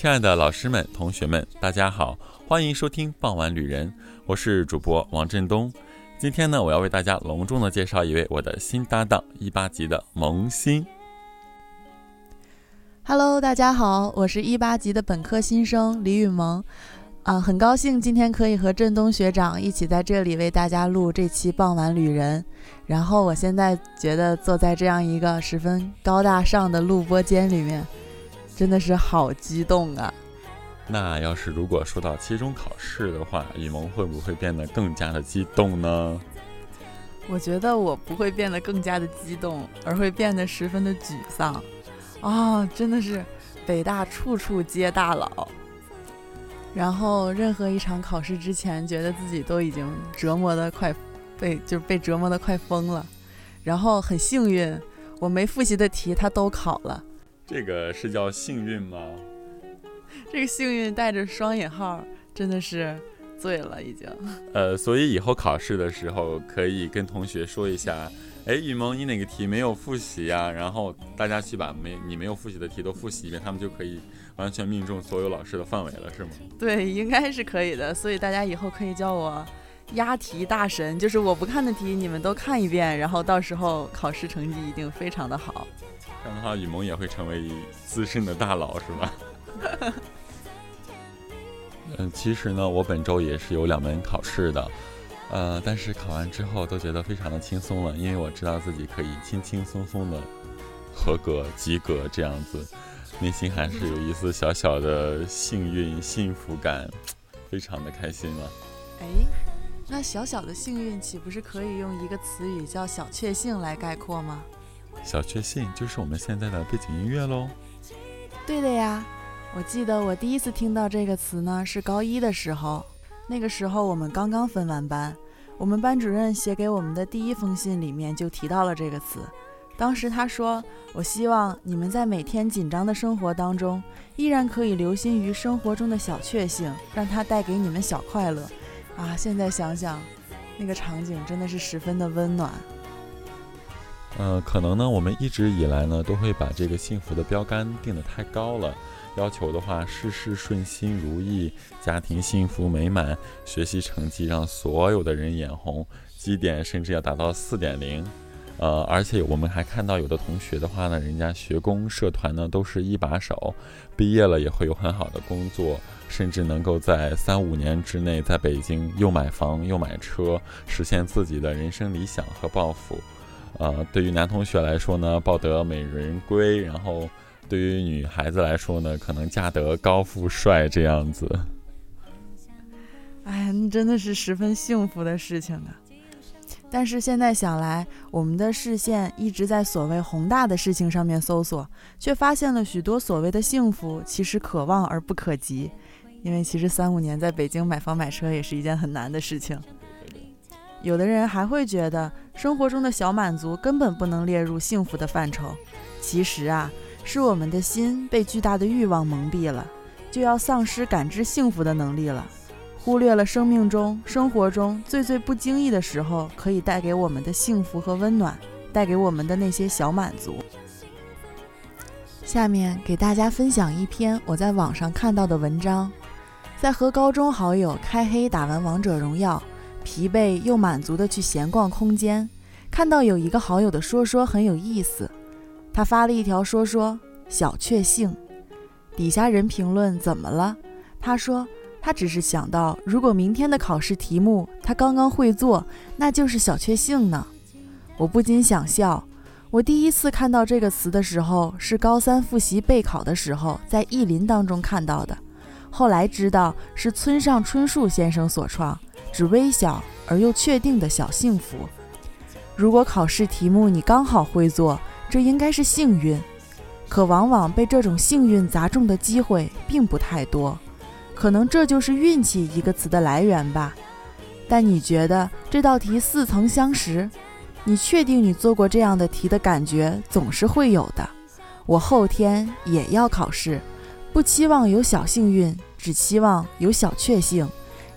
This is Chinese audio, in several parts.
亲爱的老师们、同学们，大家好，欢迎收听《傍晚旅人》，我是主播王振东。今天呢，我要为大家隆重的介绍一位我的新搭档，一八级的萌新。Hello，大家好，我是一八级的本科新生李雨萌。啊，很高兴今天可以和振东学长一起在这里为大家录这期《傍晚旅人》。然后，我现在觉得坐在这样一个十分高大上的录播间里面。真的是好激动啊！那要是如果说到期中考试的话，雨萌会不会变得更加的激动呢？我觉得我不会变得更加的激动，而会变得十分的沮丧。啊，真的是北大处处皆大佬。然后任何一场考试之前，觉得自己都已经折磨的快被就是被折磨的快疯了。然后很幸运，我没复习的题他都考了。这个是叫幸运吗？这个幸运带着双引号，真的是醉了已经。呃，所以以后考试的时候可以跟同学说一下，哎，雨萌，你哪个题没有复习呀？然后大家去把没你没有复习的题都复习一遍，他们就可以完全命中所有老师的范围了，是吗？对，应该是可以的。所以大家以后可以叫我押题大神，就是我不看的题你们都看一遍，然后到时候考试成绩一定非常的好。这样的话，雨萌也会成为资深的大佬，是吧？嗯，其实呢，我本周也是有两门考试的，呃，但是考完之后都觉得非常的轻松了，因为我知道自己可以轻轻松松的合格、及格这样子，内心还是有一丝小小的幸运、幸福感，非常的开心了。哎，那小小的幸运岂不是可以用一个词语叫小确幸来概括吗？小确幸就是我们现在的背景音乐喽。对的呀，我记得我第一次听到这个词呢是高一的时候，那个时候我们刚刚分完班，我们班主任写给我们的第一封信里面就提到了这个词。当时他说：“我希望你们在每天紧张的生活当中，依然可以留心于生活中的小确幸，让它带给你们小快乐。”啊，现在想想，那个场景真的是十分的温暖。呃，可能呢，我们一直以来呢，都会把这个幸福的标杆定得太高了，要求的话，事事顺心如意，家庭幸福美满，学习成绩让所有的人眼红，绩点甚至要达到四点零。呃，而且我们还看到有的同学的话呢，人家学工社团呢都是一把手，毕业了也会有很好的工作，甚至能够在三五年之内在北京又买房又买车，实现自己的人生理想和抱负。呃，对于男同学来说呢，抱得美人归；然后对于女孩子来说呢，可能嫁得高富帅这样子。哎，那真的是十分幸福的事情啊！但是现在想来，我们的视线一直在所谓宏大的事情上面搜索，却发现了许多所谓的幸福其实可望而不可及。因为其实三五年在北京买房买车也是一件很难的事情。有的人还会觉得生活中的小满足根本不能列入幸福的范畴。其实啊，是我们的心被巨大的欲望蒙蔽了，就要丧失感知幸福的能力了，忽略了生命中、生活中最最不经意的时候可以带给我们的幸福和温暖，带给我们的那些小满足。下面给大家分享一篇我在网上看到的文章，在和高中好友开黑打完王者荣耀。疲惫又满足的去闲逛空间，看到有一个好友的说说很有意思，他发了一条说说小确幸，底下人评论怎么了？他说他只是想到如果明天的考试题目他刚刚会做，那就是小确幸呢。我不禁想笑，我第一次看到这个词的时候是高三复习备考的时候在意林当中看到的，后来知道是村上春树先生所创。指微小而又确定的小幸福。如果考试题目你刚好会做，这应该是幸运。可往往被这种幸运砸中的机会并不太多，可能这就是运气一个词的来源吧。但你觉得这道题似曾相识？你确定你做过这样的题的感觉总是会有的。我后天也要考试，不期望有小幸运，只期望有小确幸。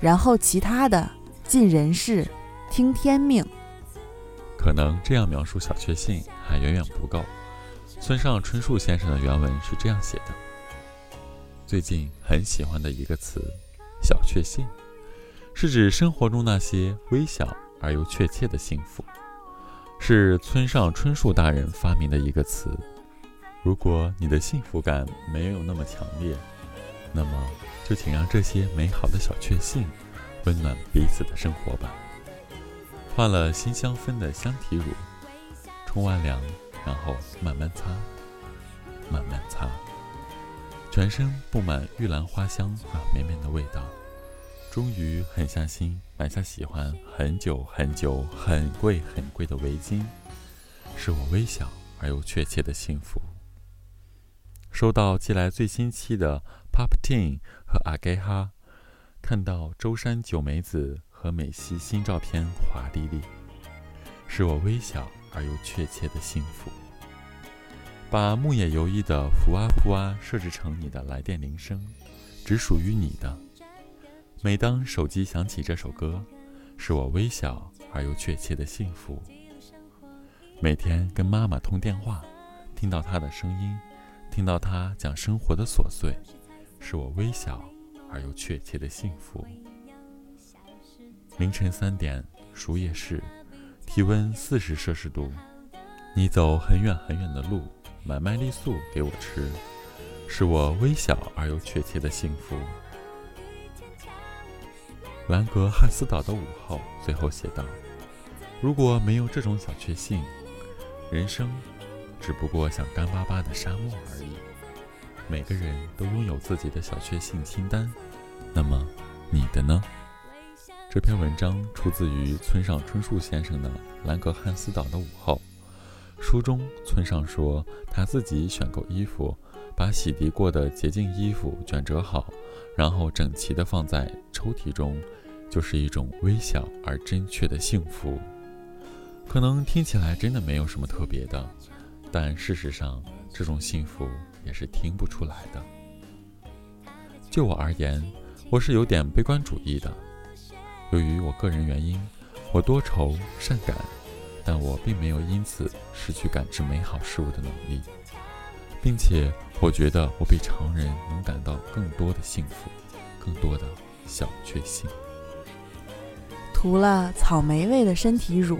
然后其他的尽人事，听天命。可能这样描述小确幸还远远不够。村上春树先生的原文是这样写的：最近很喜欢的一个词“小确幸”，是指生活中那些微小而又确切的幸福，是村上春树大人发明的一个词。如果你的幸福感没有那么强烈，那么就请让这些美好的小确幸温暖彼此的生活吧。换了新香氛的香体乳，冲完凉，然后慢慢擦，慢慢擦，全身布满玉兰花香软绵绵的味道，终于狠下心买下喜欢很久很久、很贵很贵的围巾，是我微小而又确切的幸福。收到寄来最新期的 Pop Teen 和阿盖哈，看到舟山九美子和美西新照片华丽丽，是我微小而又确切的幸福。把木野游一的福啊福啊设置成你的来电铃声，只属于你的。每当手机响起这首歌，是我微小而又确切的幸福。每天跟妈妈通电话，听到她的声音。听到她讲生活的琐碎，是我微小而又确切的幸福。凌晨三点，熟夜市，体温四十摄氏度，你走很远很远的路，买麦丽素给我吃，是我微小而又确切的幸福。兰格汉斯岛的午后，最后写道：“如果没有这种小确幸，人生……”只不过像干巴巴的沙漠而已。每个人都拥有自己的小确幸清单，那么你的呢？这篇文章出自于村上春树先生的《兰格汉斯岛的午后》。书中，村上说他自己选购衣服，把洗涤过的洁净衣服卷折好，然后整齐地放在抽屉中，就是一种微小而真确的幸福。可能听起来真的没有什么特别的。但事实上，这种幸福也是听不出来的。就我而言，我是有点悲观主义的。由于我个人原因，我多愁善感，但我并没有因此失去感知美好事物的能力，并且我觉得我比常人能感到更多的幸福，更多的小确幸。涂了草莓味的身体乳，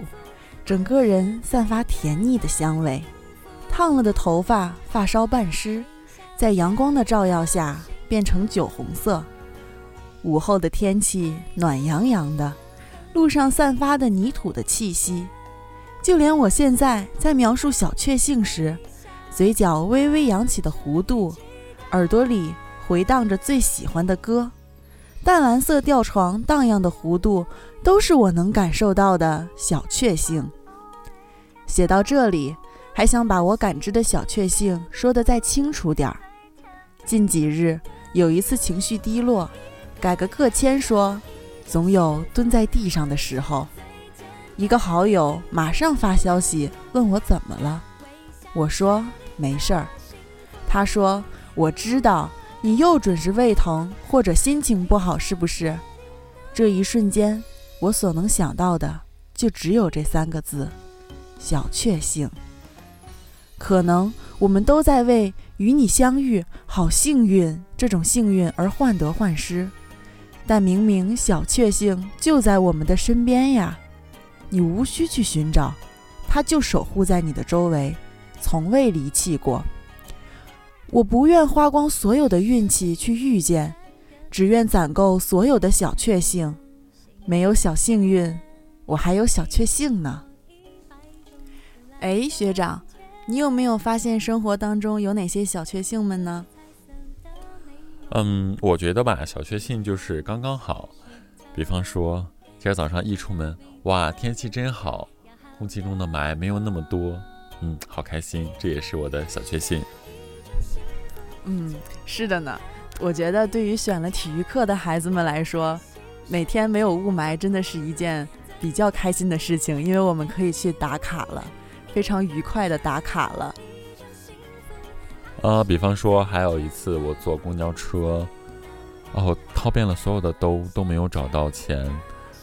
整个人散发甜腻的香味。烫了的头发，发梢半湿，在阳光的照耀下变成酒红色。午后的天气暖洋洋的，路上散发的泥土的气息，就连我现在在描述小确幸时，嘴角微微扬起的弧度，耳朵里回荡着最喜欢的歌，淡蓝色吊床荡漾的弧度，都是我能感受到的小确幸。写到这里。还想把我感知的小确幸说得再清楚点儿。近几日有一次情绪低落，改个个签说，总有蹲在地上的时候。一个好友马上发消息问我怎么了，我说没事儿。他说我知道你又准是胃疼或者心情不好是不是？这一瞬间我所能想到的就只有这三个字：小确幸。可能我们都在为与你相遇好幸运这种幸运而患得患失，但明明小确幸就在我们的身边呀，你无需去寻找，它就守护在你的周围，从未离弃过。我不愿花光所有的运气去遇见，只愿攒够所有的小确幸。没有小幸运，我还有小确幸呢。哎，学长。你有没有发现生活当中有哪些小确幸们呢？嗯，我觉得吧，小确幸就是刚刚好。比方说，今儿早上一出门，哇，天气真好，空气中的霾没有那么多，嗯，好开心，这也是我的小确幸。嗯，是的呢。我觉得对于选了体育课的孩子们来说，每天没有雾霾真的是一件比较开心的事情，因为我们可以去打卡了。非常愉快的打卡了。呃，比方说，还有一次我坐公交车，然后掏遍了所有的兜都没有找到钱，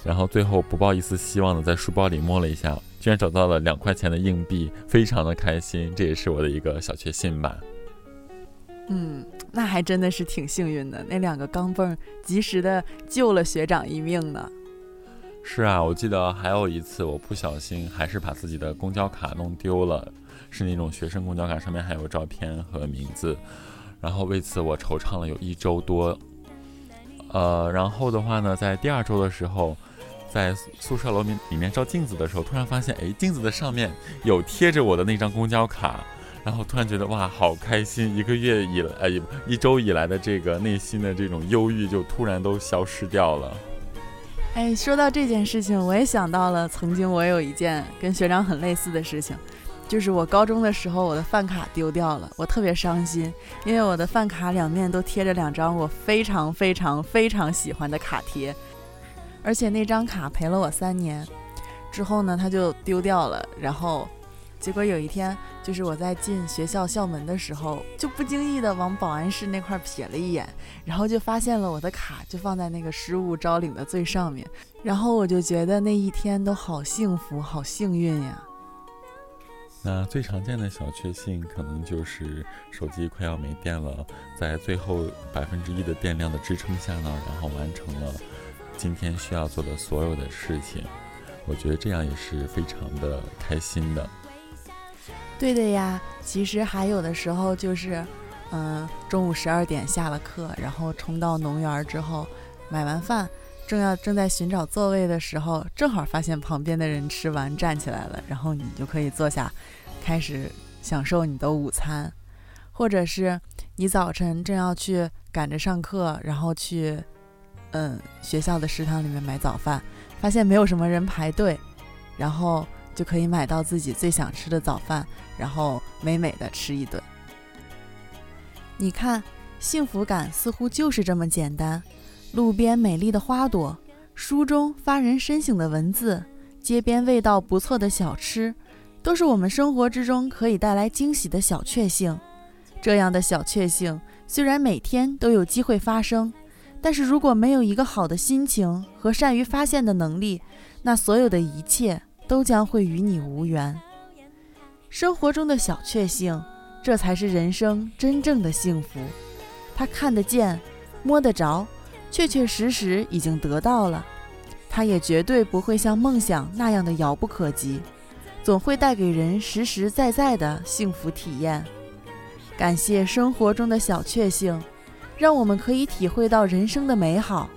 然后最后不抱一丝希望的在书包里摸了一下，居然找到了两块钱的硬币，非常的开心，这也是我的一个小确幸吧。嗯，那还真的是挺幸运的，那两个钢镚及时的救了学长一命呢。是啊，我记得还有一次，我不小心还是把自己的公交卡弄丢了，是那种学生公交卡，上面还有照片和名字，然后为此我惆怅了有一周多。呃，然后的话呢，在第二周的时候，在宿舍楼里里面照镜子的时候，突然发现，哎，镜子的上面有贴着我的那张公交卡。然后突然觉得哇，好开心！一个月以来，呃，一周以来的这个内心的这种忧郁就突然都消失掉了。哎，说到这件事情，我也想到了曾经我有一件跟学长很类似的事情，就是我高中的时候我的饭卡丢掉了，我特别伤心，因为我的饭卡两面都贴着两张我非常非常非常喜欢的卡贴，而且那张卡陪了我三年，之后呢，它就丢掉了，然后。结果有一天，就是我在进学校校门的时候，就不经意的往保安室那块瞥了一眼，然后就发现了我的卡就放在那个失物招领的最上面，然后我就觉得那一天都好幸福，好幸运呀。那最常见的小确幸，可能就是手机快要没电了，在最后百分之一的电量的支撑下呢，然后完成了今天需要做的所有的事情，我觉得这样也是非常的开心的。对的呀，其实还有的时候就是，嗯，中午十二点下了课，然后冲到农园之后，买完饭，正要正在寻找座位的时候，正好发现旁边的人吃完站起来了，然后你就可以坐下，开始享受你的午餐，或者是你早晨正要去赶着上课，然后去，嗯，学校的食堂里面买早饭，发现没有什么人排队，然后。就可以买到自己最想吃的早饭，然后美美的吃一顿。你看，幸福感似乎就是这么简单。路边美丽的花朵，书中发人深省的文字，街边味道不错的小吃，都是我们生活之中可以带来惊喜的小确幸。这样的小确幸虽然每天都有机会发生，但是如果没有一个好的心情和善于发现的能力，那所有的一切。都将会与你无缘。生活中的小确幸，这才是人生真正的幸福。它看得见、摸得着，确确实实已经得到了。它也绝对不会像梦想那样的遥不可及，总会带给人实实在在的幸福体验。感谢生活中的小确幸，让我们可以体会到人生的美好。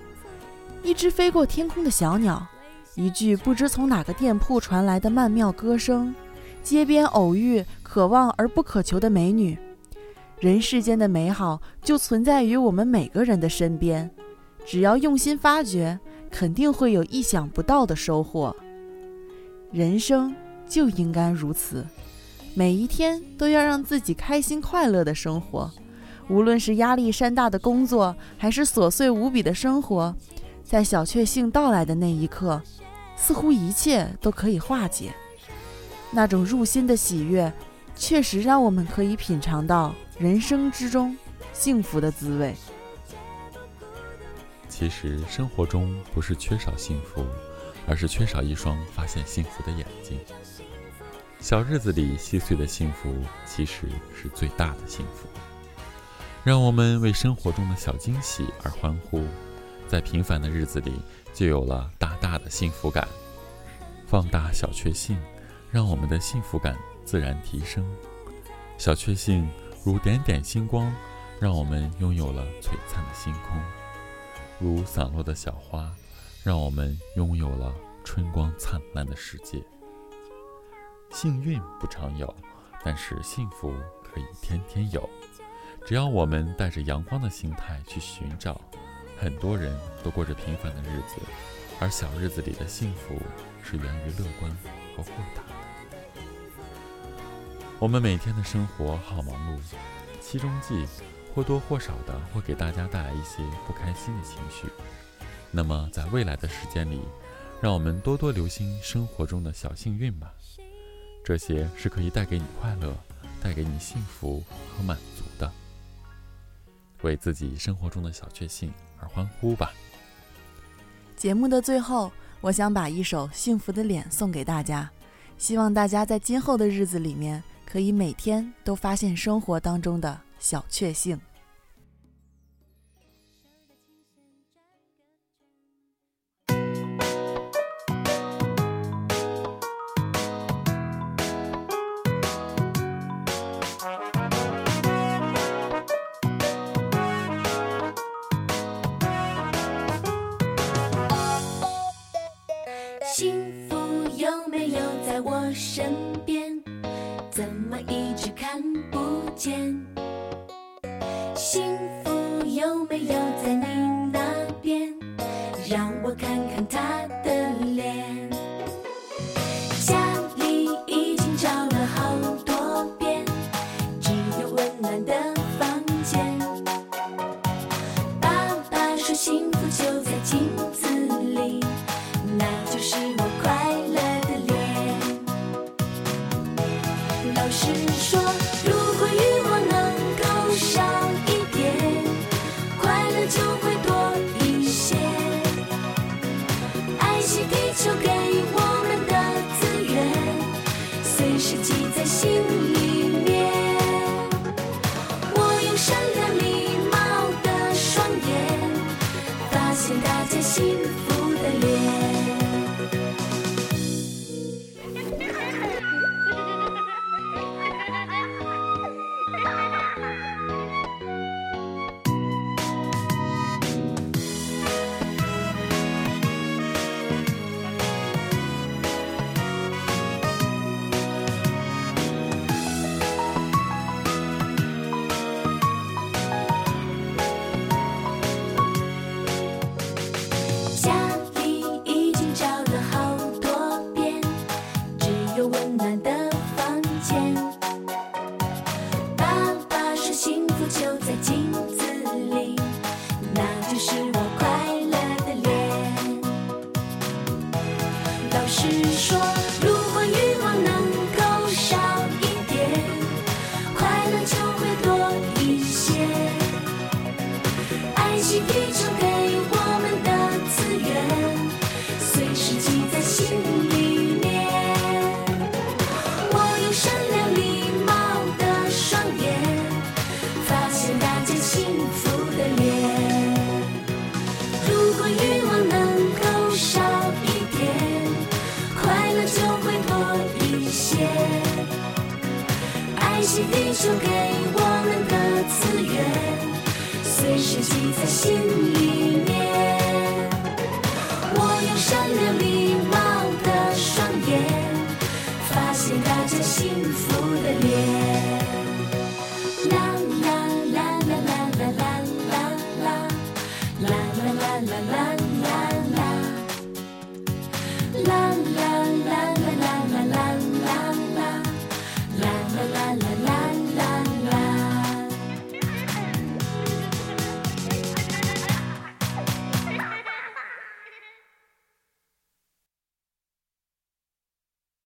一只飞过天空的小鸟。一句不知从哪个店铺传来的曼妙歌声，街边偶遇可望而不可求的美女，人世间的美好就存在于我们每个人的身边，只要用心发掘，肯定会有意想不到的收获。人生就应该如此，每一天都要让自己开心快乐的生活，无论是压力山大的工作，还是琐碎无比的生活，在小确幸到来的那一刻。似乎一切都可以化解，那种入心的喜悦，确实让我们可以品尝到人生之中幸福的滋味。其实生活中不是缺少幸福，而是缺少一双发现幸福的眼睛。小日子里细碎的幸福，其实是最大的幸福。让我们为生活中的小惊喜而欢呼，在平凡的日子里。就有了大大的幸福感，放大小确幸，让我们的幸福感自然提升。小确幸如点点星光，让我们拥有了璀璨的星空；如散落的小花，让我们拥有了春光灿烂的世界。幸运不常有，但是幸福可以天天有。只要我们带着阳光的心态去寻找。很多人都过着平凡的日子，而小日子里的幸福是源于乐观和豁达的。我们每天的生活好忙碌，其中既或多或少的会给大家带来一些不开心的情绪。那么，在未来的时间里，让我们多多留心生活中的小幸运吧，这些是可以带给你快乐、带给你幸福和满足的。为自己生活中的小确幸。而欢呼吧！节目的最后，我想把一首《幸福的脸》送给大家，希望大家在今后的日子里面，可以每天都发现生活当中的小确幸。幸福有没有在你那边？让我看看他的脸。给我们的资源随时记在心里面。我用善良礼貌的双眼发现大家幸福。